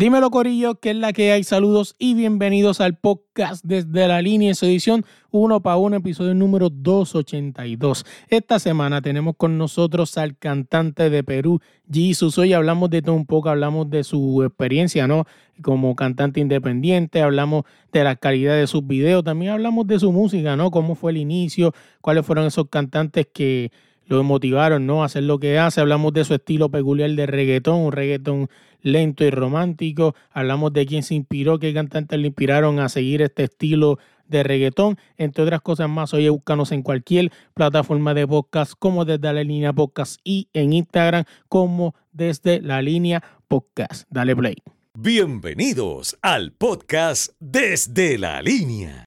Dímelo Corillo, que es la que hay. Saludos y bienvenidos al podcast desde la línea en su edición 1 para 1, episodio número 282. Esta semana tenemos con nosotros al cantante de Perú, Jesus. Hoy hablamos de todo un poco, hablamos de su experiencia, ¿no? Como cantante independiente, hablamos de la calidad de sus videos, también hablamos de su música, ¿no? Cómo fue el inicio, cuáles fueron esos cantantes que lo motivaron ¿no? a hacer lo que hace. Hablamos de su estilo peculiar de reggaetón, un reggaetón lento y romántico. Hablamos de quién se inspiró, qué cantantes le inspiraron a seguir este estilo de reggaetón, entre otras cosas más. Oye, búscanos en cualquier plataforma de podcast, como desde la línea podcast y en Instagram, como desde la línea podcast. Dale play. Bienvenidos al podcast desde la línea.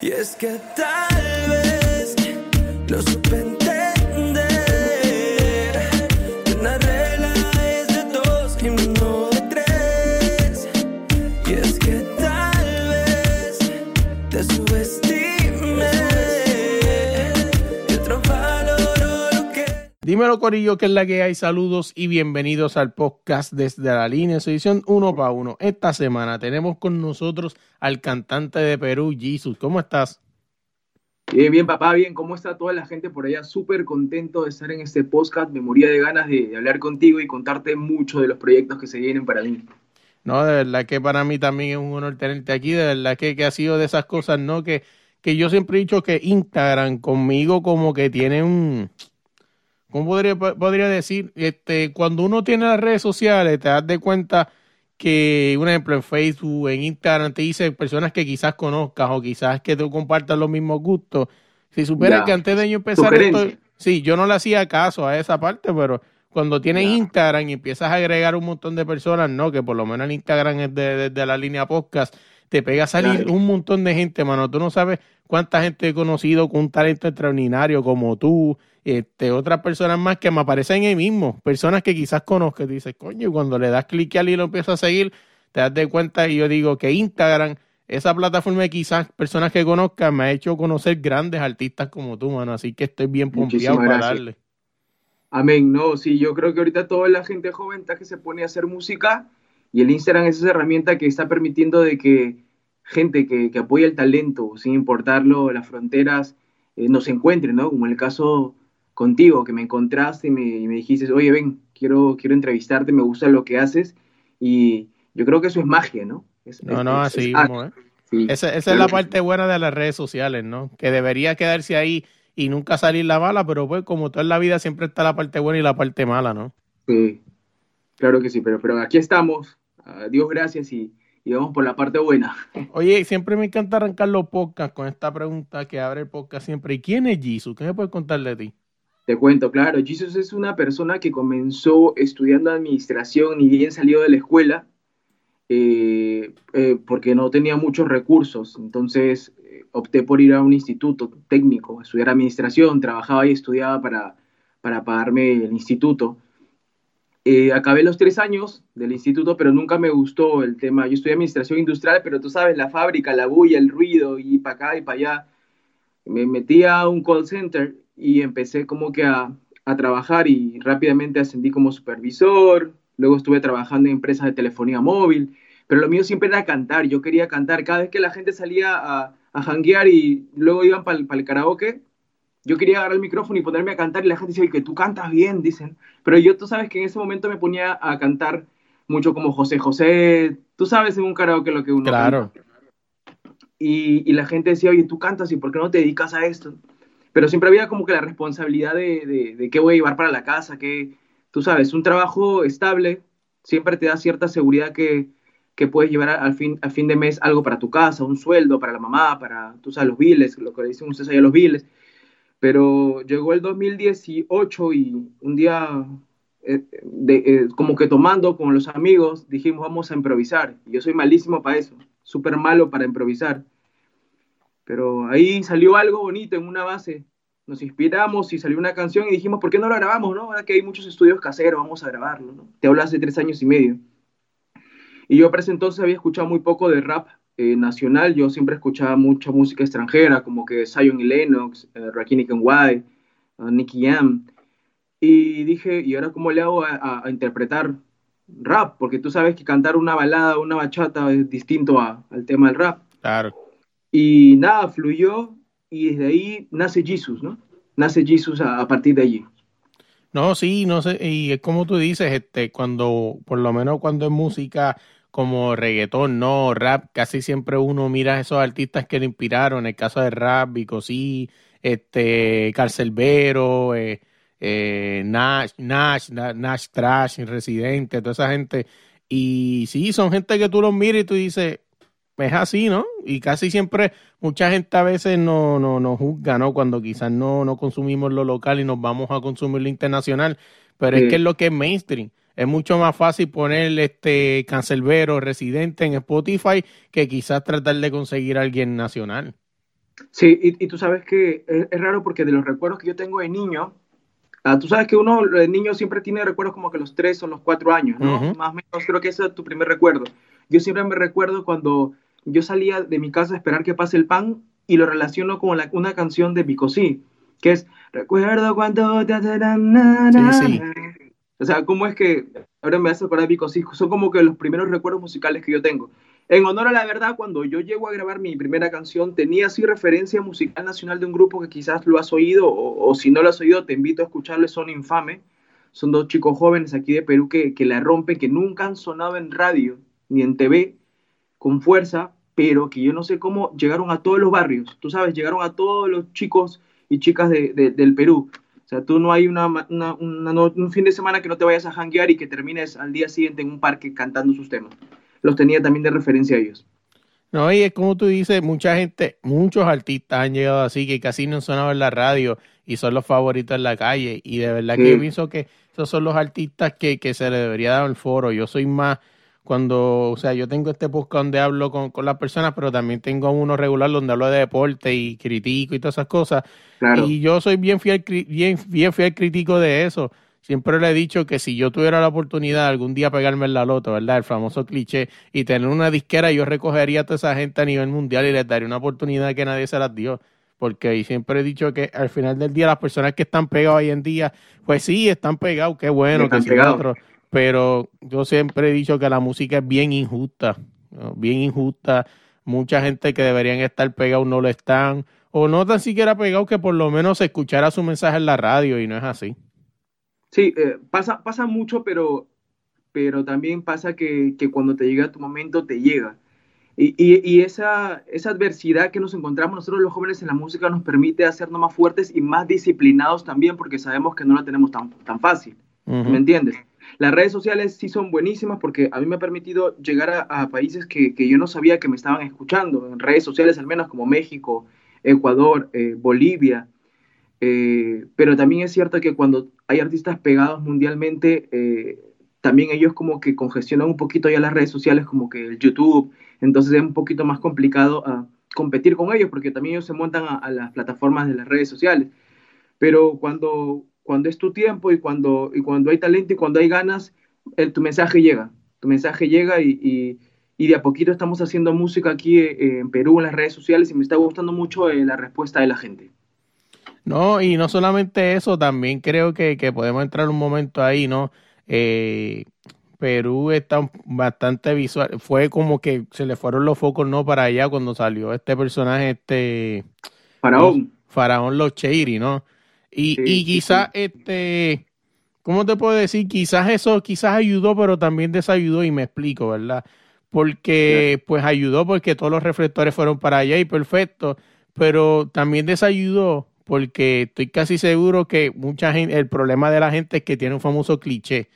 Y es que tal vez no supe entender que una regla es de dos y no de tres. Y es que tal vez te subestime y otro valoró lo que Dímelo, Corillo, que es la que hay. Saludos y bienvenidos al podcast desde la línea, su edición uno para uno. Esta semana tenemos con nosotros al cantante de Perú, Jesus. ¿Cómo estás? Bien, bien, papá, bien. ¿Cómo está toda la gente por allá? Súper contento de estar en este podcast. Me moría de ganas de, de hablar contigo y contarte mucho de los proyectos que se vienen para mí. No, de verdad que para mí también es un honor tenerte aquí. De verdad que, que ha sido de esas cosas, ¿no? Que, que yo siempre he dicho que Instagram conmigo como que tiene un... ¿Cómo podría, podría decir? Este, cuando uno tiene las redes sociales, te das de cuenta que, un ejemplo, en Facebook, en Instagram, te dice personas que quizás conozcas o quizás que tú compartas los mismos gustos. Si supieras que antes de yo empezar esto, sí, yo no le hacía caso a esa parte, pero cuando tienes Ya. Instagram y empiezas a agregar un montón de personas, no, que por lo menos el Instagram es de, de- de la línea podcast, te pega a salir Claro. un montón de gente, mano. Tú no sabes cuánta gente he conocido con un talento extraordinario como tú, este, otras personas más que me aparecen ahí mismo, personas que quizás conozcas, y dices, coño, y cuando le das clic al hilo empiezas a seguir, te das de cuenta y yo digo que Instagram, esa plataforma de quizás personas que conozcas, me ha hecho conocer grandes artistas como tú, mano. Así que estoy bien pompeado para gracias. darle. Amén. No, sí, yo creo que ahorita toda la gente joven está que se pone a hacer música y el Instagram es esa herramienta que está permitiendo de que gente que, que apoya el talento, sin importarlo, las fronteras, eh, nos encuentren, ¿no? Como el caso contigo, que me encontraste y me, y me dijiste, oye, ven, quiero, quiero entrevistarte, me gusta lo que haces y yo creo que eso es magia, ¿no? Es- No, es- no, es- así mismo, ¿eh? sí. Esa, esa es la que parte buena de las redes sociales, ¿no? Que debería quedarse ahí y nunca salir la mala, pero pues como toda la vida siempre está la parte buena y la parte mala, ¿no? Sí, claro que sí, pero, pero aquí estamos. Ah, Dios gracias y, y vamos por la parte buena. Oye, siempre me encanta arrancar los podcasts con esta pregunta que abre el podcast siempre. ¿Y quién es Jesus? ¿Qué me puedes contar de ti? Te cuento, claro, Jesus es una persona que comenzó estudiando administración y bien salió de la escuela eh, eh, porque no tenía muchos recursos. Entonces eh, opté por ir a un instituto técnico, estudiar administración, trabajaba y estudiaba para, para pagarme el instituto. Eh, acabé los tres años del instituto, pero nunca me gustó el tema. Yo estudié administración industrial, pero tú sabes, la fábrica, la bulla, el ruido, y para acá y para allá. Me metí a un call center y empecé como que a, trabajar y rápidamente ascendí como supervisor. Luego estuve trabajando en empresas de telefonía móvil, pero lo mío siempre era cantar. Yo quería cantar. Cada vez que la gente salía a, a janguear y luego iban para el karaoke, yo quería agarrar el micrófono y ponerme a cantar y la gente decía que tú cantas bien, dicen. Pero yo, tú sabes que en ese momento me ponía a cantar mucho como José José, tú sabes en un karaoke lo que uno Claro. canta. Y, y la gente decía, oye, tú cantas y ¿por qué no te dedicas a esto? Pero siempre había como que la responsabilidad de, de, de qué voy a llevar para la casa, que tú sabes, un trabajo estable siempre te da cierta seguridad que, que puedes llevar al fin, al fin de mes algo para tu casa, un sueldo para la mamá, para, tú sabes, los biles, lo que le dicen ustedes allá, los biles. Pero llegó el 2018 y un día, eh, eh, como que tomando con los amigos, dijimos, vamos a improvisar. Y yo soy malísimo para eso, súper malo para improvisar. Pero ahí salió algo bonito en una base. Nos inspiramos y salió una canción y dijimos, ¿por qué no lo grabamos? No? Ahora que hay muchos estudios caseros, vamos a grabarlo. Te hablo hace tres años y medio. Y yo para ese entonces había escuchado muy poco de rap eh, nacional. Yo siempre escuchaba mucha música extranjera, como que Zion y Lennox, eh, Rakim y Kenway, uh, Nicky Jam. Y dije, ¿y ahora cómo le hago a, a- a interpretar rap, porque tú sabes que cantar una balada, una bachata es distinto a- al tema del rap. Claro. Y nada, fluyó y desde ahí nace Jesus, ¿no? Nace Jesus a, a partir de allí. No, sí, no sé, y es como tú dices, este, cuando, por lo menos cuando es música como reggaetón, no, rap, casi siempre uno mira a esos artistas que le inspiraron, en el caso de rap, Bicosí, este, Carcelbero, eh, eh, Nash, Nash, Na- Nash Trash, Residente, toda esa gente, y sí, son gente que tú los miras y tú dices, es así, ¿no? Y casi siempre, mucha gente a veces no, no, no juzga, ¿no? Cuando quizás no, no consumimos lo local y nos vamos a consumir lo internacional, pero es que es lo que es mainstream. Es mucho más fácil poner este cancelbero residente en Spotify que quizás tratar de conseguir a alguien nacional. Sí, y, y tú sabes que es, es raro porque de los recuerdos que yo tengo de niño, ah, tú sabes que uno de niño siempre tiene recuerdos como que los tres o los cuatro años, ¿no? Más o menos creo que ese es tu primer recuerdo. Yo siempre me recuerdo cuando yo salía de mi casa a esperar que pase el pan y lo relaciono con la- una canción de Bicosí, que es Recuerdo cuando... Sí, sí. Na". O sea, ¿cómo es que ahora me hace acordar de Bicosí? Son como que los primeros recuerdos musicales que yo tengo. En honor a la verdad, cuando yo llego a grabar mi primera canción, tenía así referencia musical nacional de un grupo que quizás lo has oído, o, si no lo has oído, te invito a escucharlo, son Infame. Son dos chicos jóvenes aquí de Perú que, que la rompen, que nunca han sonado en radio ni en TV con fuerza, pero que yo no sé cómo llegaron a todos los barrios. Tú sabes, llegaron a todos los chicos y chicas de- del Perú. O sea, tú no hay una, un fin de semana que no te vayas a janguear y que termines al día siguiente en un parque cantando sus temas. Los tenía también de referencia a ellos. No, y es como tú dices, mucha gente, muchos artistas han llegado así que casi no han sonado en la radio y son los favoritos en la calle. Y de verdad que yo pienso que esos son los artistas que, que se le debería dar el foro. Yo soy más cuando, o sea, yo tengo este podcast donde hablo con, con las personas, pero también tengo uno regular donde hablo de deporte y critico y todas esas cosas. Claro. Y yo soy bien fiel, bien, bien fiel crítico de eso. Siempre le he dicho que si yo tuviera la oportunidad de algún día pegarme en la loto, ¿verdad? El famoso cliché, y tener una disquera, yo recogería a toda esa gente a nivel mundial y les daría una oportunidad que nadie se las dio. Porque siempre he dicho que al final del día las personas que están pegadas hoy en día, pues sí, están pegados, qué bueno, Están que pegados. otro. Pero yo siempre he dicho que la música es bien injusta, ¿no? bien injusta. Mucha gente que deberían estar pegados no lo están, o no tan siquiera pegados que por lo menos se escuchara su mensaje en la radio y no es así. Sí, eh, pasa, pasa mucho, pero, pero también pasa que, que cuando te llega tu momento, te llega. Y, y, y esa, esa adversidad que nos encontramos nosotros los jóvenes en la música nos permite hacernos más fuertes y más disciplinados también porque sabemos que no la tenemos tan, tan fácil. Ujú. ¿Me entiendes? Las redes sociales sí son buenísimas porque a mí me ha permitido llegar a, países que, que yo no sabía que me estaban escuchando, en redes sociales al menos como México, Ecuador, eh, Bolivia. Eh, pero también es cierto que cuando hay artistas pegados mundialmente, eh, también ellos como que congestionan un poquito ya las redes sociales, como que el YouTube, entonces es un poquito más complicado a competir con ellos porque también ellos se montan a las plataformas de las redes sociales. Pero cuando, cuando es tu tiempo y cuando, y cuando hay talento y cuando hay ganas, el, tu mensaje llega, tu mensaje llega y, y, y de a poquito estamos haciendo música aquí eh, en Perú en las redes sociales y me está gustando mucho eh, la respuesta de la gente. No, y no solamente eso, también creo que, que podemos entrar un momento ahí, ¿no? Eh, Perú está bastante visual, fue como que se le fueron los focos, ¿no? Para allá cuando salió este personaje, este Faraón. Faraón Los Cheiri, ¿no? Y, Sí, y sí, quizás, este, ¿cómo te puedo decir? Quizás eso, quizás ayudó, pero también desayudó, y me explico, ¿verdad? Porque, pues ayudó porque todos los reflectores fueron para allá y perfecto, pero también desayudó porque estoy casi seguro que mucha gente, el problema de la gente es que tiene un famoso cliché,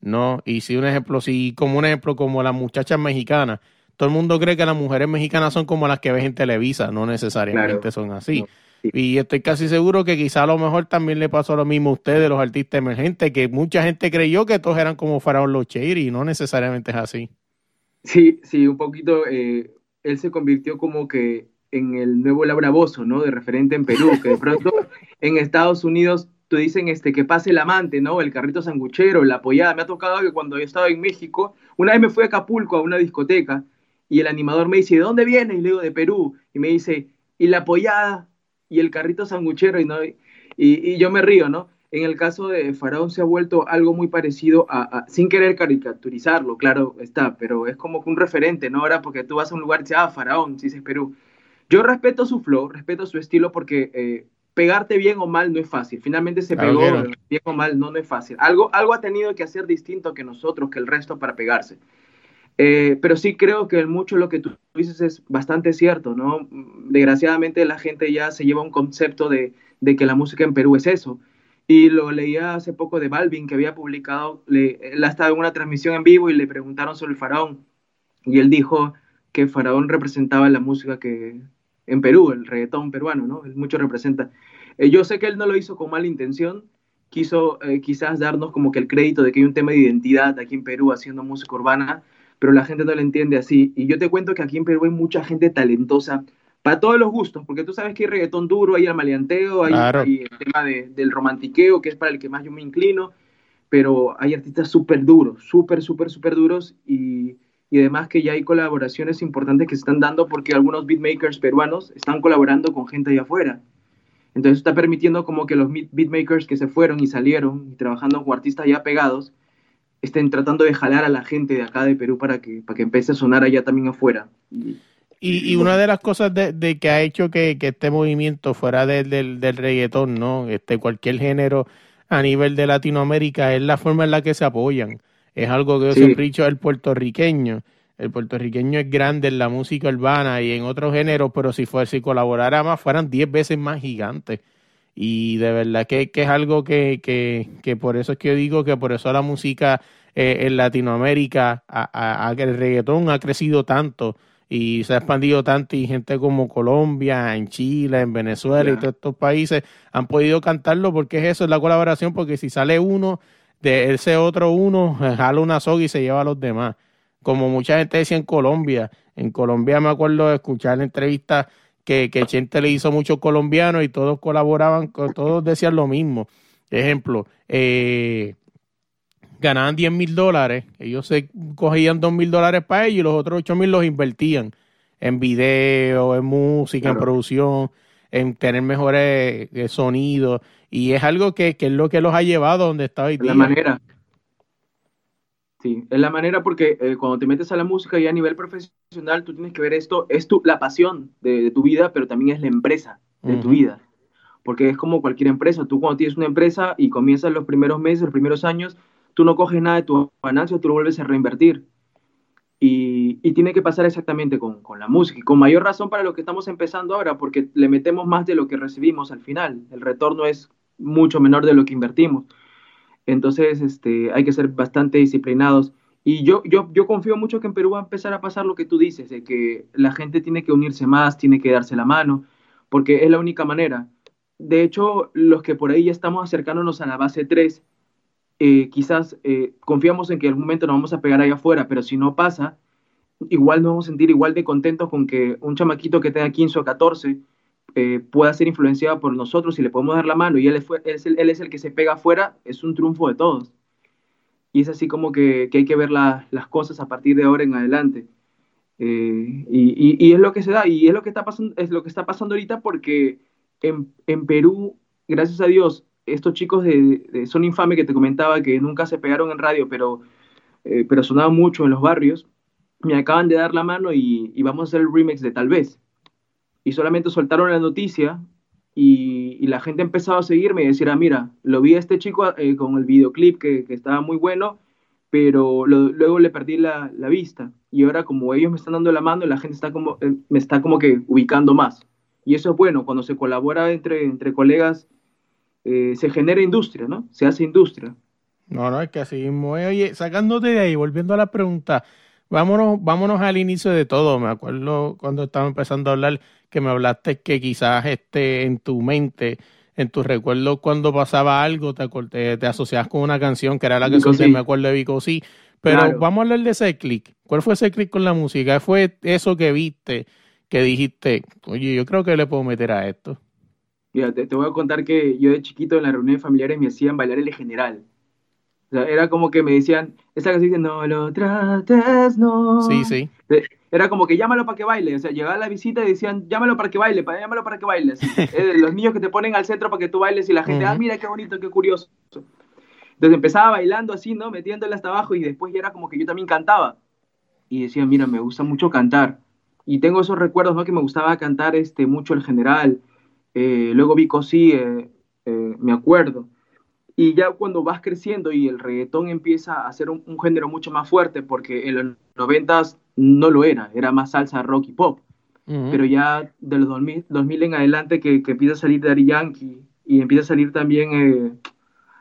¿no? Y si un ejemplo, si como un ejemplo como las muchachas mexicanas, todo el mundo cree que las mujeres mexicanas son como las que ves en Televisa, no necesariamente Claro. son así. No, sí. Y estoy casi seguro que quizá a lo mejor también le pasó lo mismo a ustedes, los artistas emergentes, que mucha gente creyó que todos eran como Faraón Locheiri y no necesariamente es así. Sí, sí, un poquito. eh, él se convirtió como que en el nuevo Laura Bozo, ¿no? De referente en Perú, que de pronto en Estados Unidos te dicen este, que pase el amante, ¿no? El carrito sanguchero, la apoyada. Me ha tocado que cuando yo estaba en México, una vez me fui a Acapulco a una discoteca y el animador me dice, ¿de dónde vienes? Y le digo, de Perú. Y me dice, ¿y la apoyada? Y el carrito sanguchero, y, no, y, y yo me río, ¿no? en el caso de Faraón se ha vuelto algo muy parecido a, a- sin querer caricaturizarlo, claro está, pero es como un referente, ¿no? Ahora porque tú vas a un lugar y dices, ah, Faraón, si dices Perú. Yo respeto su flow, respeto su estilo porque eh, pegarte bien o mal no es fácil. Finalmente se pegó bien o mal, no, no es fácil. Algo, algo ha tenido que hacer distinto que nosotros, que el resto para pegarse. Eh, pero sí creo que mucho lo que tú dices es bastante cierto, ¿no? Desgraciadamente la gente ya se lleva un concepto de, de que la música en Perú es eso. Y lo leía hace poco de Balvin, que había publicado, le, él estaba en una transmisión en vivo y le preguntaron sobre el faraón. Y él dijo que Faraón representaba la música que en Perú, el reggaetón peruano, ¿no? Él mucho representa. Eh, yo sé que él no lo hizo con mala intención, quiso eh, quizás darnos como que el crédito de que hay un tema de identidad aquí en Perú haciendo música urbana, pero la gente no lo entiende así. Y yo te cuento que aquí en Perú hay mucha gente talentosa para todos los gustos, porque tú sabes que hay reggaetón duro, hay el maleanteo, hay, Claro. hay el tema de- del romantiqueo, que es para el que más yo me inclino, pero hay artistas súper duros, súper, súper, súper duros y, y además que ya hay colaboraciones importantes que se están dando porque algunos beatmakers peruanos están colaborando con gente allá afuera. Entonces está permitiendo como que los beat- beatmakers que se fueron y salieron y trabajando con artistas ya pegados estén tratando de jalar a la gente de acá de Perú para que, para que empiece a sonar allá también afuera. Y- Y, y una de las cosas de, de que ha hecho que, que este movimiento fuera del, del, del reggaetón, ¿no? Este, cualquier género a nivel de Latinoamérica es la forma en la que se apoyan. Es algo que yo Sí. siempre he dicho el puertorriqueño. El puertorriqueño es grande en la música urbana y en otros géneros, pero si fuera, si colaborara más, fueran 10 veces más gigantes. Y de verdad que, que es algo que, que, que por eso es que digo que por eso la música eh, en Latinoamérica, a, a- el reggaetón ha crecido tanto y se ha expandido tanto y gente como Colombia, en Chile, en Venezuela y todos estos países han podido cantarlo porque es eso, es la colaboración, porque si sale uno, de ese otro uno, jala una soga y se lleva a los demás. Como mucha gente decía en Colombia, en Colombia me acuerdo de escuchar la entrevista que, que Chente le hizo a muchos colombianos y todos colaboraban, co- todos decían lo mismo. Ejemplo, eh, ganaban 10 mil dólares, ellos se cogían 2 mil dólares para ellos y los otros 8 mil los invertían en video, en música, en producción, en tener mejores eh, sonidos. Y es algo que, que es lo que los ha llevado donde está hoy día. la manera. Sí, es la manera porque eh, cuando te metes a la música y a nivel profesional, tú tienes que ver esto, es tu, la pasión de, de tu vida, pero también es la empresa de tu vida. Porque es como cualquier empresa. Tú cuando tienes una empresa y comienzas los primeros meses, los primeros años, tú no coges nada de tu ganancia, tú lo vuelves a reinvertir. Y, y tiene que pasar exactamente con, con la música. Y con mayor razón para lo que estamos empezando ahora, porque le metemos más de lo que recibimos al final. El retorno es mucho menor de lo que invertimos. Entonces, este, hay que ser bastante disciplinados. Y yo, yo, yo confío mucho que en Perú va a empezar a pasar lo que tú dices, de que la gente tiene que unirse más, tiene que darse la mano, porque es la única manera. De hecho, los que por ahí ya estamos acercándonos a la base 3, eh, quizás eh, confiamos en que en algún momento nos vamos a pegar allá afuera, pero si no pasa, igual nos vamos a sentir igual de contentos con que un chamaquito que tenga 15 o 14 eh, pueda ser influenciado por nosotros y le podemos dar la mano y él es, el, que se pega afuera, es un triunfo de todos. Y es así como que, hay que ver la- las cosas a partir de ahora en adelante. Eh, y, es lo que se da, y es lo que está pasando, es lo que está pasando ahorita porque en, Perú, gracias a Dios, estos chicos de Son Infame que te comentaba que nunca se pegaron en radio, pero, eh, pero sonaban mucho en los barrios, me acaban de dar la mano y, y vamos a hacer el remix de Tal vez. Y solamente soltaron la noticia y, y la gente ha empezado a seguirme y decir, ah, mira, lo vi a este chico eh, con el videoclip que, que estaba muy bueno, pero luego le perdí la, la vista. Y ahora como ellos me están dando la mano, la gente está como, eh, me está como que ubicando más. Y eso es bueno, cuando se colabora entre, entre colegas, eh, se genera industria, ¿no? Se hace industria. No, no, es que así mismo. Oye, sacándote de ahí, volviendo a la pregunta, vámonos, vámonos al inicio de todo. Me acuerdo cuando estaba empezando a hablar que me hablaste que quizás este en tu mente, en tus recuerdos, cuando pasaba algo, te, te, te asociabas con una canción que era la canción Sí. Me acuerdo de Vico Sí. Pero Claro. vamos a hablar de ese click. ¿Cuál fue ese click con la música? ¿Qué fue eso que viste, que dijiste, oye, yo creo que le puedo meter a esto? Mira, te, te voy a contar que yo de chiquito en las reuniones familiares me hacían bailar el general. O sea, era como que me decían, esa canción dice, no lo trates, no. Sí, sí. Eh, Era como que llámalo para que baile. O sea, llegaba la visita y decían, llámalo para que baile, pa- llámalo para que baile. así. Eh, los niños que te ponen al centro para que tú bailes y la gente, Ujú. ah, mira qué bonito, qué curioso. Entonces empezaba bailando así, ¿no? Metiéndole hasta abajo y después ya era como que yo también cantaba. Y decía, mira, me gusta mucho cantar. Y tengo esos recuerdos, ¿no? Que me gustaba cantar este, mucho el general. Eh, luego vi Cosí, eh, eh, me acuerdo. Y ya cuando vas creciendo y el reggaetón empieza a ser un, un género mucho más fuerte, porque en los noventas no lo era, era más salsa, rock y pop. Pero ya de los 2000, 2000 en adelante que, que empieza a salir Daddy Yankee y empieza a salir también eh,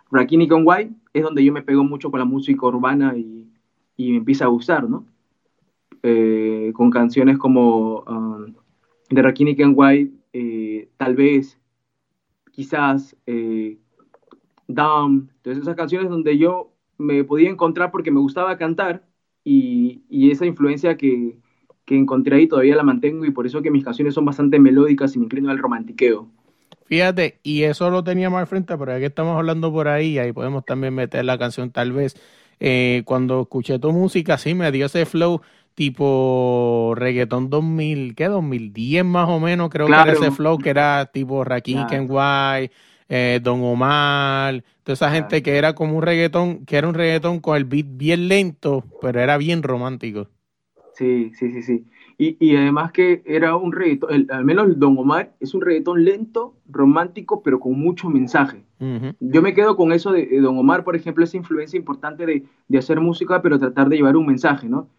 Rakini con White, es donde yo me pego mucho con la música urbana y, y me empieza a gustar, ¿no? Eh, con canciones como um, de Rakini White, eh, tal vez, quizás, eh, Dumb, entonces esas canciones donde yo me podía encontrar porque me gustaba cantar y, y esa influencia que, que encontré ahí todavía la mantengo y por eso que mis canciones son bastante melódicas y me inclino al romantiqueo. Fíjate, y eso lo teníamos al frente, pero ya que estamos hablando por ahí, ahí podemos también meter la canción tal vez. Eh, cuando escuché tu música, sí, me dio ese flow tipo reggaetón 2000, ¿qué? 2010 más o menos, creo que era ese flow que era tipo Rakim Claro. Kenway, eh, Don Omar, toda esa gente que era como un reggaetón, que era un reggaetón con el beat bien lento, pero era bien romántico. Sí, sí, sí, sí. Y, y además que era un reggaetón, el- al menos el Don Omar es un reggaetón lento, romántico, pero con mucho mensaje. Yo me quedo con eso de, de Don Omar, por ejemplo, esa influencia importante de, de hacer música, pero tratar de llevar un mensaje, ¿no?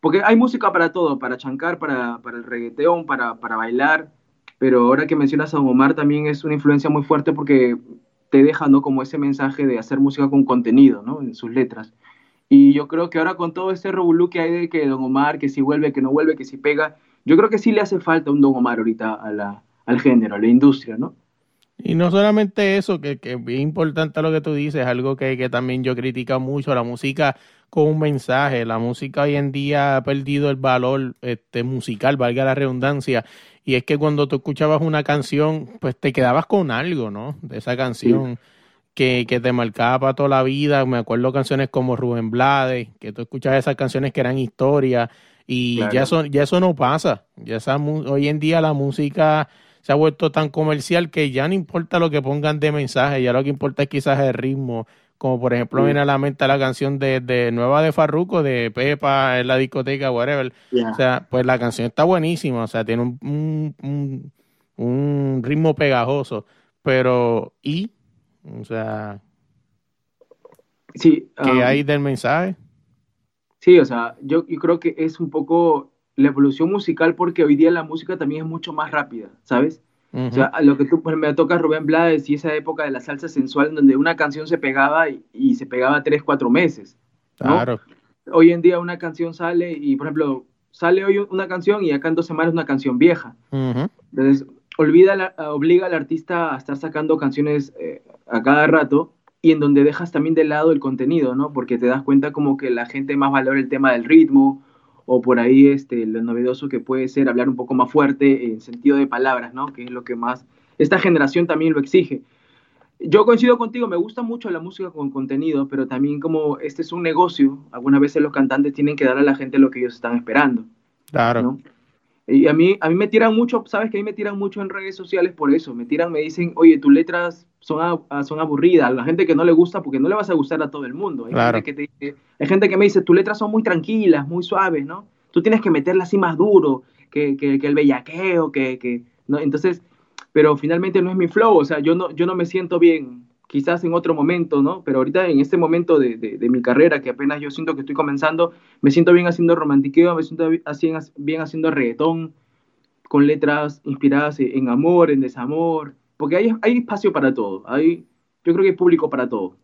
Porque hay música para todo, para chancar, para, para el reggaetón, para, para bailar, pero ahora que mencionas a Don Omar también es una influencia muy fuerte porque te deja, ¿no? Como ese mensaje de hacer música con contenido, ¿no? En sus letras. Y yo creo que ahora con todo este revolú que hay de que Don Omar, que si vuelve, que no vuelve, que si pega, yo creo que sí le hace falta un Don Omar ahorita a la, al género, a la industria, ¿no? Y no solamente eso, que, que es importante lo que tú dices, algo que, que también yo critico mucho, la música con un mensaje. La música hoy en día ha perdido el valor este, musical, valga la redundancia. Y es que cuando tú escuchabas una canción, pues te quedabas con algo, ¿no? De esa canción que, que te marcaba para toda la vida. Me acuerdo canciones como Rubén Blades, que tú escuchabas esas canciones que eran historia. Y Claro. ya, eso, ya eso no pasa. Ya esa, hoy en día la música se ha vuelto tan comercial que ya no importa lo que pongan de mensaje, ya lo que importa es quizás el ritmo. Como por ejemplo Sí. viene a la mente la canción de, de nueva de Farruko, de Pepa en la discoteca, whatever. O sea, pues la canción está buenísima, o sea, tiene un, un, un- un ritmo pegajoso, pero ¿y? O sea, sí, ¿qué um, hay del mensaje? Sí, o sea, yo, yo creo que es un poco la evolución musical porque hoy día la música también es mucho más rápida, ¿sabes? O Ujú, sea, a lo que tú me toca Rubén Blades y esa época de la salsa sensual en donde una canción se pegaba y, y se pegaba tres, cuatro meses. ¿no? claro, Hoy en día una canción sale y, por ejemplo, sale hoy una canción y acá en dos semanas una canción vieja. Entonces, olvida la- obliga al artista a estar sacando canciones eh, a cada rato y en donde dejas también de lado el contenido, ¿no? Porque te das cuenta como que la gente más valora el tema del ritmo o por ahí este, lo novedoso que puede ser hablar un poco más fuerte en sentido de palabras, ¿no? Que es lo que más esta generación también lo exige. Yo coincido contigo, me gusta mucho la música con contenido, pero también como este es un negocio, algunas veces los cantantes tienen que dar a la gente lo que ellos están esperando. claro. ¿no? Y a mí, a mí me tiran mucho, sabes que a mí me tiran mucho en redes sociales por eso, me tiran, me dicen, oye, tus letras son, a- a- son aburridas, la gente que no le gusta, porque no le vas a gustar a todo el mundo. Hay, Claro. gente que te dice- hay gente que me dice, tus letras son muy tranquilas, muy suaves, ¿no? Tú tienes que meterlas así más duro, que, que, que el bellaqueo, que, que, ¿no? Entonces, pero finalmente no es mi flow, o sea, yo no, yo no me siento bien, quizás en otro momento, ¿no? Pero ahorita en este momento de, de, de mi carrera, que apenas yo siento que estoy comenzando, me siento bien haciendo romantiqueo, me siento bien haciendo reggaetón, con letras inspiradas en amor, en desamor, porque hay, hay espacio para todo, hay, yo creo que hay público para todo.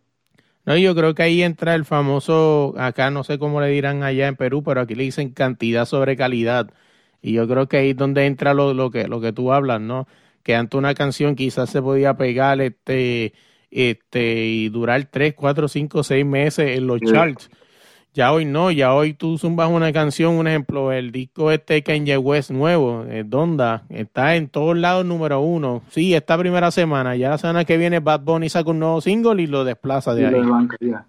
No, yo creo que ahí entra el famoso, acá no sé cómo le dirán allá en Perú, pero aquí le dicen cantidad sobre calidad. Y yo creo que ahí es donde entra lo, lo que, lo que tú hablas, ¿no? Que antes una canción quizás se podía pegar este, este, y durar 3, 4, 5, 6 meses en los Sí. charts. Ya hoy no, ya hoy tú zumbas una canción, un ejemplo, el disco este Kanye West nuevo, eh, Donda, está en todos lados número uno. Sí, esta primera semana, ya la semana que viene Bad Bunny saca un nuevo single y lo desplaza de Y ahí. de banca, ya.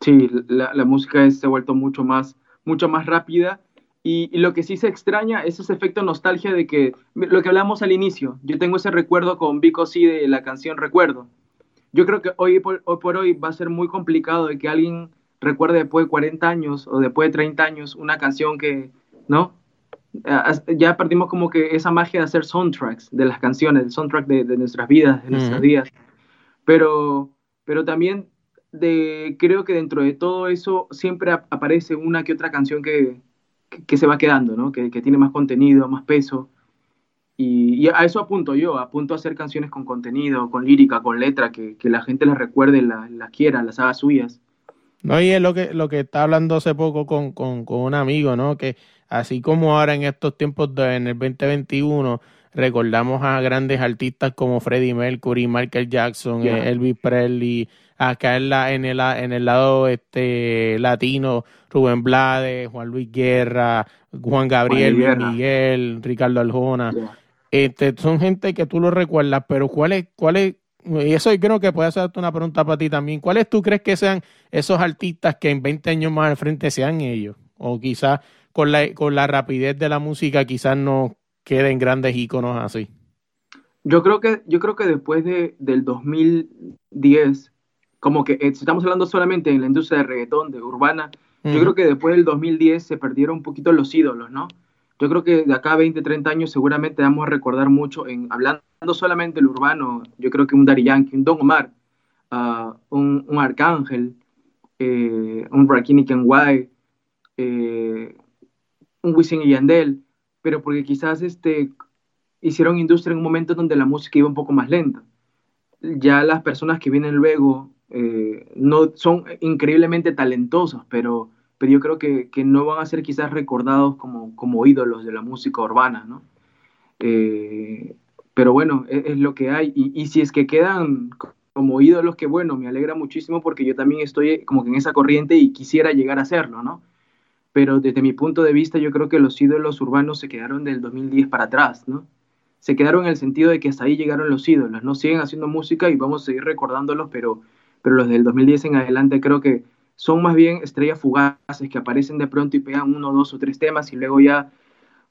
Sí, la, la música es- se ha vuelto mucho más, mucho más rápida y, y lo que sí se extraña es ese efecto nostalgia de que, lo que hablamos al inicio, yo tengo ese recuerdo con Vico C de la canción Recuerdo. Yo creo que hoy por, hoy por hoy va a ser muy complicado de que alguien recuerde después de 40 años o después de 30 años una canción que, ¿no? Ya perdimos como que esa magia de hacer soundtracks de las canciones, el soundtrack de, de nuestras vidas, de nuestras Ujú. vidas. Pero, pero también de, creo que dentro de todo eso siempre ap- aparece una que otra canción que, que, que se va quedando, ¿no? Que, que tiene más contenido, más peso. Y, y a eso apunto yo, apunto a hacer canciones con contenido, con lírica, con letra, que, que la gente las recuerde, la- las quiera, las haga suyas. No, y es lo que, lo que estaba hablando hace poco con, con, con un amigo, ¿no? Que así como ahora en estos tiempos de, en el 2021 recordamos a grandes artistas como Freddie Mercury, Michael Jackson, Elvis Presley, acá en, la, en, el, en el lado este latino, Rubén Blades, Juan Luis Guerra, Juan Gabriel, Guerra. Miguel, Ricardo Arjona. Ya. Este, son gente que tú lo recuerdas, pero ¿cuál es, cuál es, y eso yo creo que puede hacerte una pregunta para ti también, ¿cuáles tú crees que sean esos artistas que en 20 años más al frente sean ellos? O quizás con la, con la rapidez de la música quizás no queden grandes íconos así. Yo creo que, yo creo que después de, del 2010, como que eh, si estamos hablando solamente en la industria de reggaetón, de urbana, yo creo que después del 2010 se perdieron un poquito los ídolos, ¿no? Yo creo que de acá a 20, 30 años seguramente vamos a recordar mucho, en, hablando solamente del urbano, yo creo que un Daddy Yankee, un Don Omar, ah, un, un Arcángel, eh, un Rakim y Kenway, eh, un Wisin y Yandel, pero porque quizás este, hicieron industria en un momento donde la música iba un poco más lenta. Ya las personas que vienen luego eh, no son increíblemente talentosos, pero, pero yo creo que, que no van a ser quizás recordados como, como ídolos de la música urbana, ¿no? Eh, pero bueno, es, es lo que hay. Y, y si es que quedan como ídolos, que bueno, me alegra muchísimo porque yo también estoy como que en esa corriente y quisiera llegar a serlo, ¿no? Pero desde mi punto de vista, yo creo que los ídolos urbanos se quedaron del 2010 para atrás, ¿no? Se quedaron en el sentido de que hasta ahí llegaron los ídolos, ¿no? Siguen haciendo música y vamos a seguir recordándolos, pero, pero los del 2010 en adelante creo que son más bien estrellas fugaces que aparecen de pronto y pegan uno, dos o tres temas y luego ya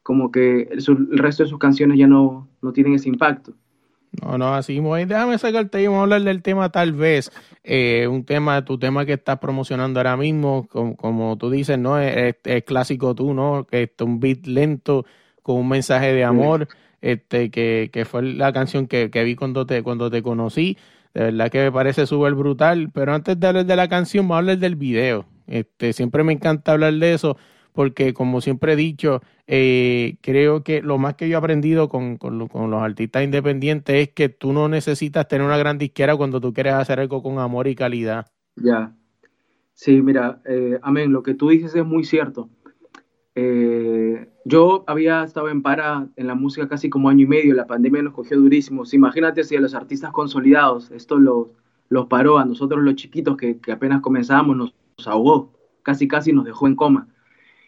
como que el, resto de sus canciones ya no, no tienen ese impacto. No, no, así mismo. Déjame sacarte y vamos a hablar del tema tal vez, eh, un tema, tu tema que estás promocionando ahora mismo, como, como tú dices, ¿no? Es, es- clásico tú, ¿no? Que es un beat lento con un mensaje de amor, este, que, que fue la canción que, que vi cuando te, cuando te conocí. De verdad que me parece súper brutal. Pero antes de hablar de la canción, vamos a hablar del video. Este, siempre me encanta hablar de eso, porque como siempre he dicho, eh, creo que lo más que yo he aprendido con, con, lo- con los artistas independientes es que tú no necesitas tener una gran disquera cuando tú quieres hacer algo con amor y calidad. Ya. Sí, mira, eh, amén, lo que tú dices es muy cierto. Eh, yo había estado en para en la música casi como año y medio, la pandemia nos cogió durísimos. Imagínate si a los artistas consolidados esto los, los paró, a nosotros los chiquitos que, apenas comenzábamos nos, nos ahogó, casi casi nos dejó en coma.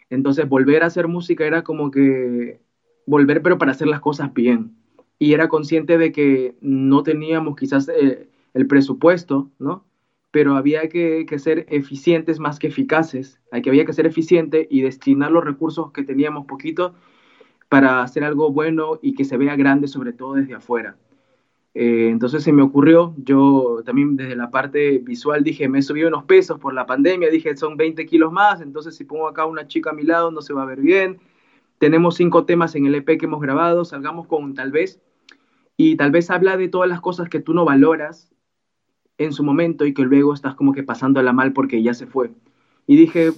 Entonces volver a hacer música era como que volver pero para hacer las cosas bien. Y era consciente de que no teníamos quizás eh, el presupuesto, ¿no? Pero había que, ser eficientes más que eficaces. Hay que, había que ser eficiente y destinar los recursos que teníamos poquito para hacer algo bueno y que se vea grande, sobre todo desde afuera. Eh, entonces se me ocurrió, yo también desde la parte visual dije, me he subido unos pesos por la pandemia, dije, son 20 kilos más, entonces si pongo acá una chica a mi lado no se va a ver bien. Tenemos cinco temas en el EP que hemos grabado, salgamos con tal vez, y tal vez habla de todas las cosas que tú no valoras en su momento y que luego estás como que pasándola mal porque ya se fue. Y dije,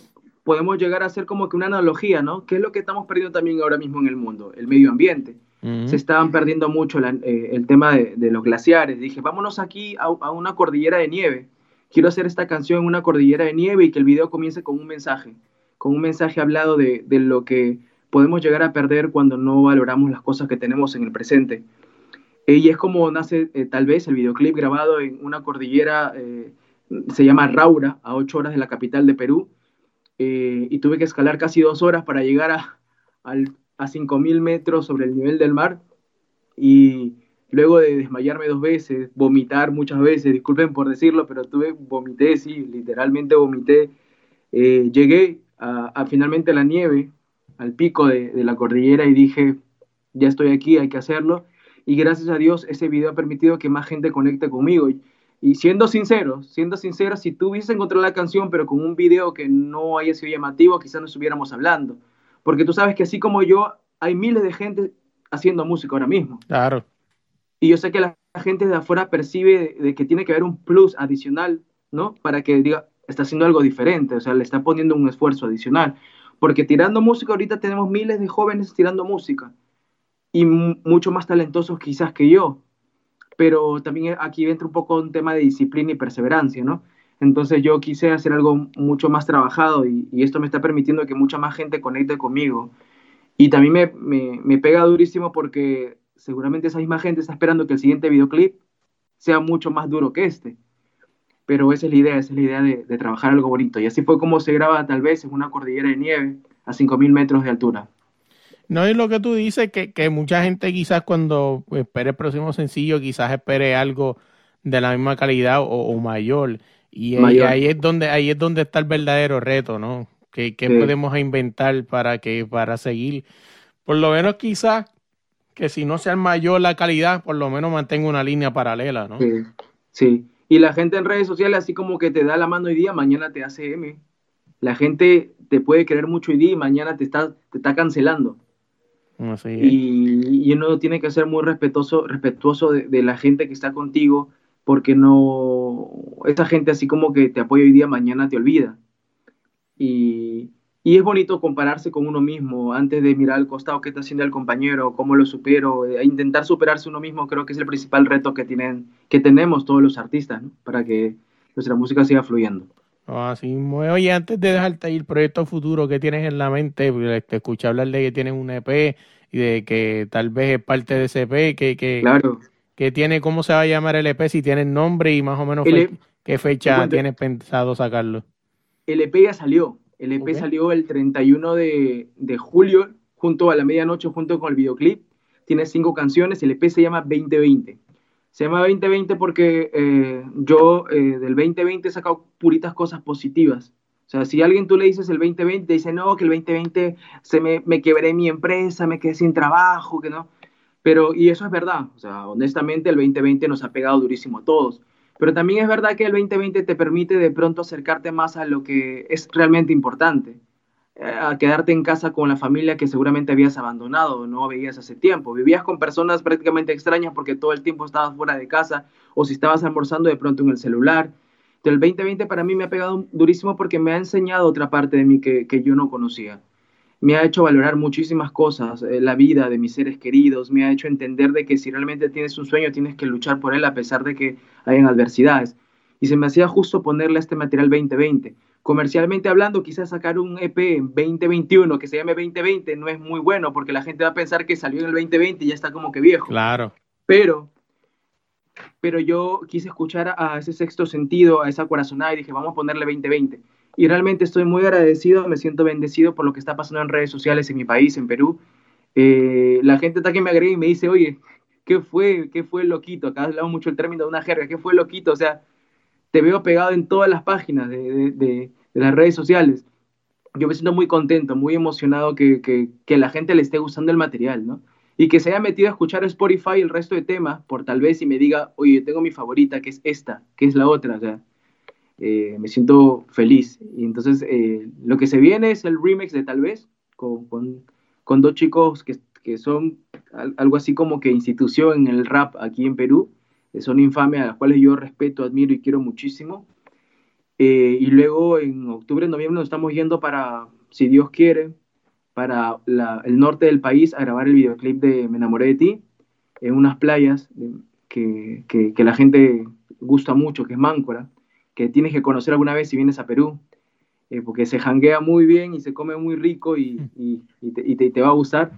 podemos llegar a hacer como que una analogía, ¿no? ¿Qué es lo que estamos perdiendo también ahora mismo en el mundo? El medio ambiente. Uh -huh. Se estaban perdiendo mucho la, eh, el tema de, de, los glaciares. Dije, vámonos aquí a, a, una cordillera de nieve. Quiero hacer esta canción en una cordillera de nieve y que el video comience con un mensaje, con un mensaje hablado de, de lo que podemos llegar a perder cuando no valoramos las cosas que tenemos en el presente. Y es como nace eh, tal vez el videoclip grabado en una cordillera, eh, se llama Raura, a ocho horas de la capital de Perú, eh, y tuve que escalar casi dos horas para llegar a, a, a 5.000 metros sobre el nivel del mar. Y luego de desmayarme dos veces, vomitar muchas veces, disculpen por decirlo, pero tuve, vomité, sí, literalmente vomité, llegué a, finalmente a la nieve, al pico de la cordillera y dije, ya estoy aquí, hay que hacerlo. Y gracias a Dios ese video ha permitido que más gente conecte conmigo. Y, y siendo sincero, siendo sincero, si tú hubieses encontrado la canción pero con un video que no haya sido llamativo, quizás no estuviéramos hablando. Porque tú sabes que así como yo, hay miles de gente haciendo música ahora mismo. Claro. Y yo sé que la gente de afuera percibe de que tiene que haber un plus adicional, ¿no? Para que diga, está haciendo algo diferente, o sea, le está poniendo un esfuerzo adicional. Porque tirando música ahorita tenemos miles de jóvenes tirando música y mucho más talentosos quizás que yo. Pero también aquí entra un poco un tema de disciplina y perseverancia, ¿no? Entonces yo quise hacer algo mucho más trabajado y, esto me está permitiendo que mucha más gente conecte conmigo. Y también me, me, me, pega durísimo porque seguramente esa misma gente está esperando que el siguiente videoclip sea mucho más duro que este. Pero esa es la idea, esa es la idea de, de trabajar algo bonito. Y así fue como se graba tal vez en una cordillera de nieve a 5.000 metros de altura. No es lo que tú dices, que, que mucha gente quizás cuando espere el próximo sencillo, quizás espere algo de la misma calidad o, o mayor. Y mayor. ahí es donde ahí es donde está el verdadero reto, ¿no? ¿Qué, qué sí. podemos inventar para que para seguir? Por lo menos quizás que si no sea mayor la calidad, por lo menos mantenga una línea paralela, ¿no? Sí, sí. Y la gente en redes sociales así como que te da la mano hoy día, mañana te hace M. La gente te puede querer mucho hoy día y mañana te está, te está cancelando. Y, uno tiene que ser muy respetuoso, respetuoso de, la gente que está contigo, porque no, esa gente así como que te apoya hoy día, mañana te olvida. Y, y, es bonito compararse con uno mismo antes de mirar al costado qué está haciendo el compañero, cómo lo supero, e intentar superarse uno mismo creo que es el principal reto que, tienen, que tenemos todos los artistas, para que nuestra música siga fluyendo. Así, oye, antes de dejarte ir, proyecto futuro que tienes en la mente, te escuché hablar de que tienes un EP y de que tal vez es parte de ese EP, que, que, claro. que tiene, ¿cómo se va a llamar el EP? Si tiene nombre y más o menos fe, qué fecha tienes pensado sacarlo. El EP ya salió, el EP okay. salió el 31 de, de julio, junto a la medianoche, junto con el videoclip. Tiene cinco canciones, el EP se llama 2020. Se llama 2020 porque eh, yo eh, del 2020 he sacado puritas cosas positivas. O sea, si alguien tú le dices el 2020, te dice, no, que el 2020 se me, me quebré mi empresa, me quedé sin trabajo, que no. Pero, y eso es verdad. O sea, honestamente el 2020 nos ha pegado durísimo a todos. Pero también es verdad que el 2020 te permite de pronto acercarte más a lo que es realmente importante a quedarte en casa con la familia que seguramente habías abandonado, no veías hace tiempo. Vivías con personas prácticamente extrañas porque todo el tiempo estabas fuera de casa o si estabas almorzando de pronto en el celular. Entonces, el 2020 para mí me ha pegado durísimo porque me ha enseñado otra parte de mí que, que yo no conocía. Me ha hecho valorar muchísimas cosas, eh, la vida de mis seres queridos, me ha hecho entender de que si realmente tienes un sueño tienes que luchar por él a pesar de que hayan adversidades. Y se me hacía justo ponerle este material 2020 comercialmente hablando, quizás sacar un EP en 2021 que se llame 2020 no es muy bueno porque la gente va a pensar que salió en el 2020 y ya está como que viejo. Claro. Pero, pero yo quise escuchar a ese sexto sentido, a esa corazonada y dije, vamos a ponerle 2020. Y realmente estoy muy agradecido, me siento bendecido por lo que está pasando en redes sociales en mi país, en Perú. Eh, la gente está que me agrega y me dice, oye, ¿qué fue? ¿Qué fue loquito? Acá hablamos mucho el término de una jerga, ¿qué fue loquito? O sea, te veo pegado en todas las páginas de, las redes sociales. Yo me siento muy contento, muy emocionado que, que, la gente le esté gustando el material, ¿no? Y que se haya metido a escuchar Spotify el resto de temas, por tal vez y me diga, oye, tengo mi favorita, que es esta, que es la otra, o sea, eh, me siento feliz. Y entonces, eh, lo que se viene es el remix de tal vez, con dos chicos que, que son algo así como que institución en el rap aquí en Perú, son infames, a las cuales yo respeto, admiro y quiero muchísimo. Eh, y luego en octubre, noviembre nos estamos yendo para, si Dios quiere, para el norte del país a grabar el videoclip de Me enamoré de ti, en unas playas que, que, la gente gusta mucho, que es Máncora, que tienes que conocer alguna vez si vienes a Perú, eh, porque se janguea muy bien y se come muy rico y, y te, te, va a gustar.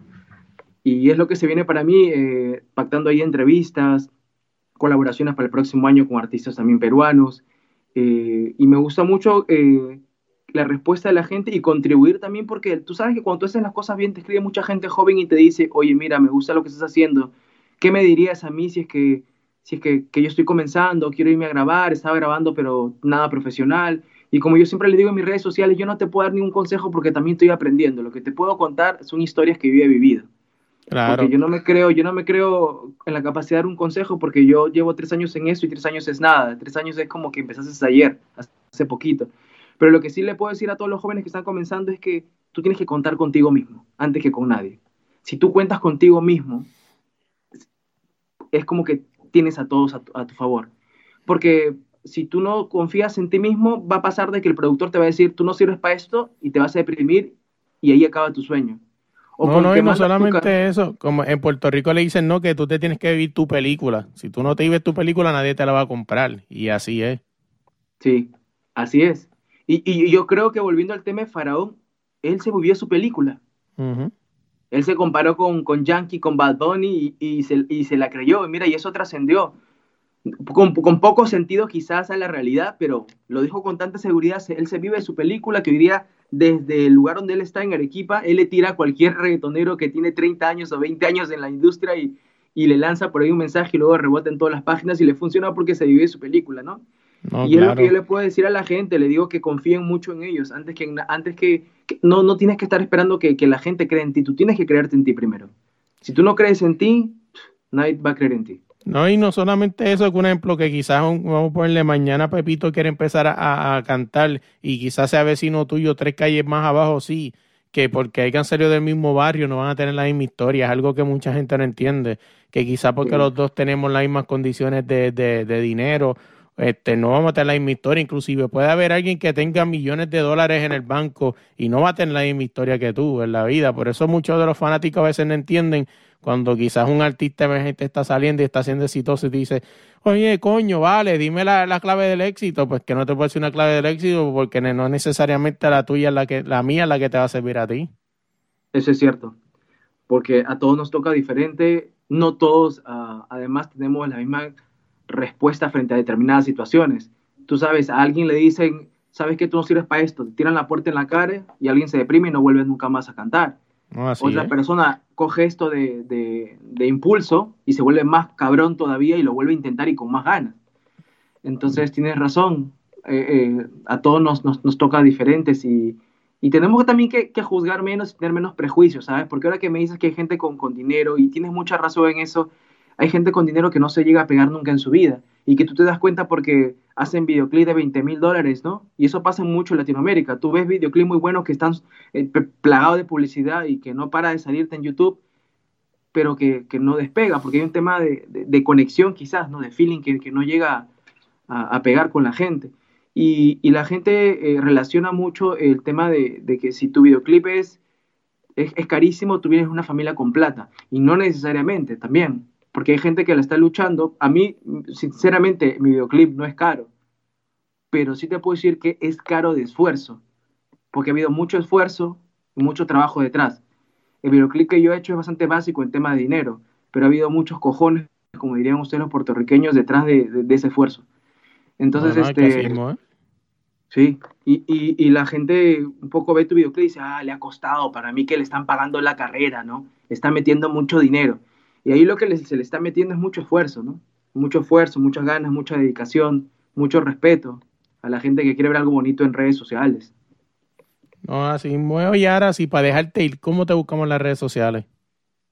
Y es lo que se viene para mí, eh, pactando ahí entrevistas, colaboraciones para el próximo año con artistas también peruanos. Eh, y me gusta mucho eh, la respuesta de la gente y contribuir también porque tú sabes que cuando haces las cosas bien te escribe mucha gente joven y te dice, oye, mira, me gusta lo que estás haciendo, ¿qué me dirías a mí si es que, si es que, que yo estoy comenzando, quiero irme a grabar, estaba grabando pero nada profesional? Y como yo siempre le digo en mis redes sociales, yo no te puedo dar ningún consejo porque también estoy aprendiendo. Lo que te puedo contar son historias que yo he vivido. Claro. Porque yo no me creo, yo no me creo en la capacidad de dar un consejo porque yo llevo tres años en eso y tres años es nada. Tres años es como que empezaste ayer, hace poquito. Pero lo que sí le puedo decir a todos los jóvenes que están comenzando es que tú tienes que contar contigo mismo antes que con nadie. Si tú cuentas contigo mismo, es como que tienes a todos a tu, a tu favor. Porque si tú no confías en ti mismo, va a pasar de que el productor te va a decir, tú no sirves para esto y te vas a deprimir y ahí acaba tu sueño. O no, no, y no solamente azúcar. eso, como en Puerto Rico le dicen no, que tú te tienes que vivir tu película. Si tú no te vives tu película, nadie te la va a comprar. Y así es. Sí, así es. Y, y yo creo que volviendo al tema de Faraón, él se vivió su película. Él se comparó con, con Yankee, con Bad Bunny y, y se, y se la creyó. Y mira, y eso trascendió. Con, con poco sentido quizás a la realidad, pero lo dijo con tanta seguridad. se- Él se vive su película que hoy día, desde el lugar donde él está en Arequipa, él le tira a cualquier reggaetonero que tiene 30 años o 20 años en la industria y, y le lanza por ahí un mensaje y luego rebota en todas las páginas y le funciona porque se vive su película, ¿no? No, y es lo que yo le puedo decir a la gente, le digo que confíen mucho en ellos, antes que, antes que, que- no, no tienes que estar esperando que, que la gente crea en ti, tú tienes que creerte en ti primero. Si tú no crees en ti, nadie va a creer en ti. No, y no solamente eso, que un ejemplo que quizás, un- vamos a ponerle mañana Pepito quiere empezar a, a cantar y quizás sea vecino tuyo tres calles más abajo, sí, que porque hayan salido del mismo barrio no van a tener la misma historia, es algo que mucha gente no entiende, que quizás porque los dos tenemos las mismas condiciones de, de, de dinero, este, no vamos a tener la misma historia, inclusive puede haber alguien que tenga millones de dólares en el banco y no va a tener la misma historia que tú en la vida, por eso muchos de los fanáticos a veces no entienden cuando quizás un artista emergente está saliendo y está siendo exitoso y dice, oye, coño, vale, dime la, la clave del éxito, pues que no te puedo decir una clave del éxito porque no necesariamente la tuya es la que, la mía es la que te va a servir a ti. Eso es cierto, porque a todos nos toca diferente, no todos ah, además tenemos la misma respuesta frente a determinadas situaciones. Tú sabes, a alguien le dicen, sabes que tú no sirves para esto, te tiran la puerta en la cara y alguien se deprime y no vuelve nunca más a cantar. No, así Otra persona coge esto de, de- de impulso y se vuelve más cabrón todavía y lo vuelve a intentar y con más ganas. Entonces tienes razón, eh, eh, a todos nos, nos, nos toca diferentes y, y tenemos también que, que juzgar menos y tener menos prejuicios, ¿sabes? Porque ahora que me dices que hay gente con, con dinero y tienes mucha razón en eso, hay gente con dinero que no se llega a pegar nunca en su vida y que tú te das cuenta porque hacen videoclip de 20 mil dólares, ¿no? Y eso pasa mucho en Latinoamérica. Tú ves videoclips muy buenos que están eh, plagados de publicidad y que no para de salirte en YouTube, pero que, no despega, porque hay un tema de, conexión quizás, ¿no? De feeling que, no llega a, pegar con la gente. Y, la gente eh, relaciona mucho el tema de, que si tu videoclip es, es, carísimo, tú vienes una familia con plata. Y no necesariamente también, porque hay gente que la está luchando. A mí, sinceramente, mi videoclip no es caro, pero sí te puedo decir que es caro de esfuerzo, porque ha habido mucho esfuerzo y mucho trabajo detrás. El videoclip que yo he hecho es bastante básico en tema de dinero, pero ha habido muchos cojones, como dirían ustedes los puertorriqueños, detrás de, de- de ese esfuerzo. Entonces, No, no, este, ¿eh? Sí, y, y, y la gente un poco ve tu videoclip y dice, ah, le ha costado, para mí que le están pagando la carrera, ¿no? Le están metiendo mucho dinero. Y ahí lo que se le está metiendo es mucho esfuerzo, ¿no? Mucho esfuerzo, muchas ganas, mucha dedicación, mucho respeto a la gente que quiere ver algo bonito en redes sociales. No, así es. Oye, ahora sí, para dejarte ir, ¿cómo te buscamos en las redes sociales?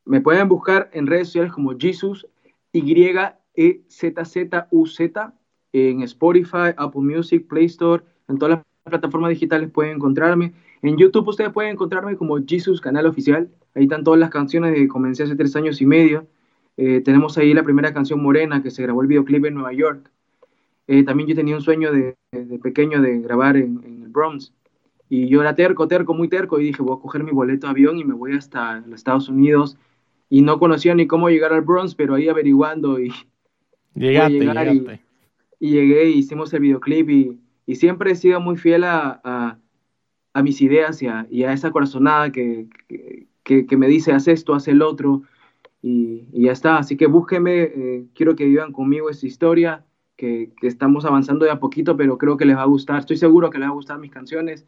Me pueden buscar en redes sociales como Jesus, E Y-E-Z-Z-U-Z, en Spotify, Apple Music, Play Store, en todas las plataformas digitales pueden encontrarme. En YouTube ustedes pueden encontrarme como Jesus Canal Oficial. Ahí están todas las canciones que comencé hace tres años y medio. Eh, tenemos ahí la primera canción Morena, que se grabó el videoclip en Nueva York. Eh, también yo tenía un sueño de, de pequeño de grabar en, en el Bronx. Y yo era terco, terco, muy terco, y dije, voy a coger mi boleto de avión y me voy hasta los Estados Unidos. Y no conocía ni cómo llegar al Bronx, pero ahí averiguando y, Llegaste, y- llegaste. y llegué y hicimos el videoclip y, y siempre he sido muy fiel a, a, a mis ideas y a, y a esa corazonada que, que, me dice, haz esto, haz el otro y, y ya está. Así que búsquenme, eh, quiero que vivan conmigo esta historia, que, estamos avanzando de a poquito, pero creo que les va a gustar. Estoy seguro que les va a gustar mis canciones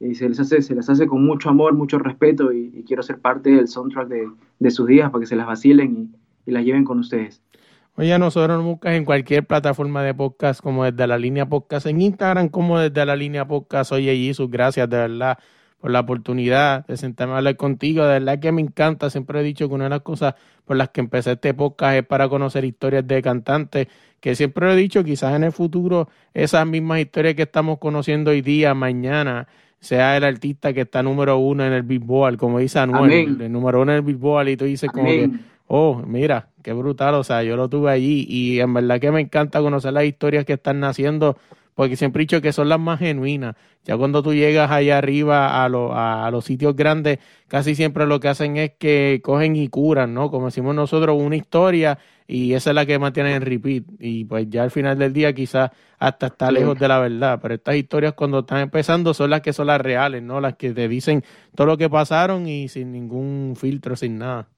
y se les hace, se les hace con mucho amor, mucho respeto y, y quiero ser parte del soundtrack de, de sus días para que se las vacilen y las lleven con ustedes. Oye, a nosotros nos buscas en cualquier plataforma de podcast, como desde la línea podcast, en Instagram, como desde la línea podcast. Oye, Jesús, gracias de verdad por la oportunidad de sentarme a hablar contigo. De verdad que me encanta. Siempre he dicho que una de las cosas por las que empecé este podcast es para conocer historias de cantantes, que siempre he dicho, quizás en el futuro, esas mismas historias que estamos conociendo hoy día, mañana, sea el artista que está número uno en el Billboard, como dice Anuel, Amén. el número uno en el Billboard, y tú dices como que. Oh, mira, qué brutal, o sea, yo lo tuve allí y en verdad que me encanta conocer las historias que están naciendo, porque siempre he dicho que son las más genuinas. Ya cuando tú llegas allá arriba a, lo- a, a los sitios grandes, casi siempre lo que hacen es que cogen y curan, ¿no? Como decimos nosotros, una historia y esa es la que mantienen en repeat. Y pues ya al final del día quizás hasta está lejos de la verdad, pero estas historias cuando están empezando son las que son las reales, ¿no? Las que te dicen todo lo que pasaron y sin ningún filtro, sin nada.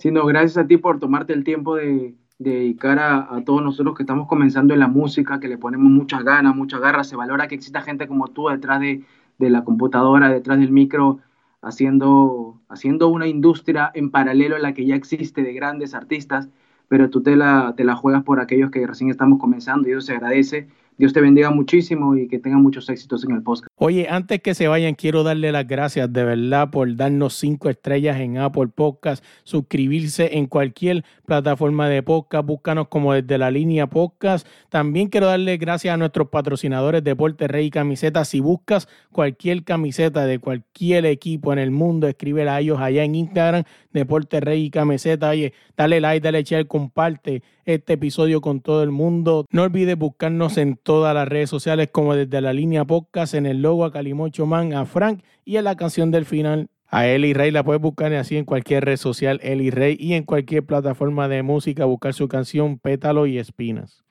Sino gracias a ti por tomarte el tiempo de, de dedicar a, a todos nosotros que estamos comenzando en la música, que le ponemos muchas ganas, muchas garras. Se valora que exista gente como tú detrás de, de la computadora, detrás del micro, haciendo, haciendo una industria en paralelo a la que ya existe de grandes artistas, pero tú te la, te la juegas por aquellos que recién estamos comenzando y eso se agradece. Dios te bendiga muchísimo y que tengan muchos éxitos en el podcast. Oye, antes que se vayan, quiero darle las gracias de verdad por darnos cinco estrellas en Apple Podcast, suscribirse en cualquier plataforma de podcast, búscanos como desde la línea podcast. También quiero darle gracias a nuestros patrocinadores Deporte Rey y Camisetas. Si buscas cualquier camiseta de cualquier equipo en el mundo, escríbela a ellos allá en Instagram, Deporte Rey y Camiseta. Oye, dale like, dale share, comparte este episodio con todo el mundo. No olvides buscarnos en todas las redes sociales como desde la línea podcast, en el logo a Calimocho Man, a Frank y en la canción del final. A Eli Rey la puedes buscar así en cualquier red social, Eli Rey, y en cualquier plataforma de música, buscar su canción Pétalo y Espinas.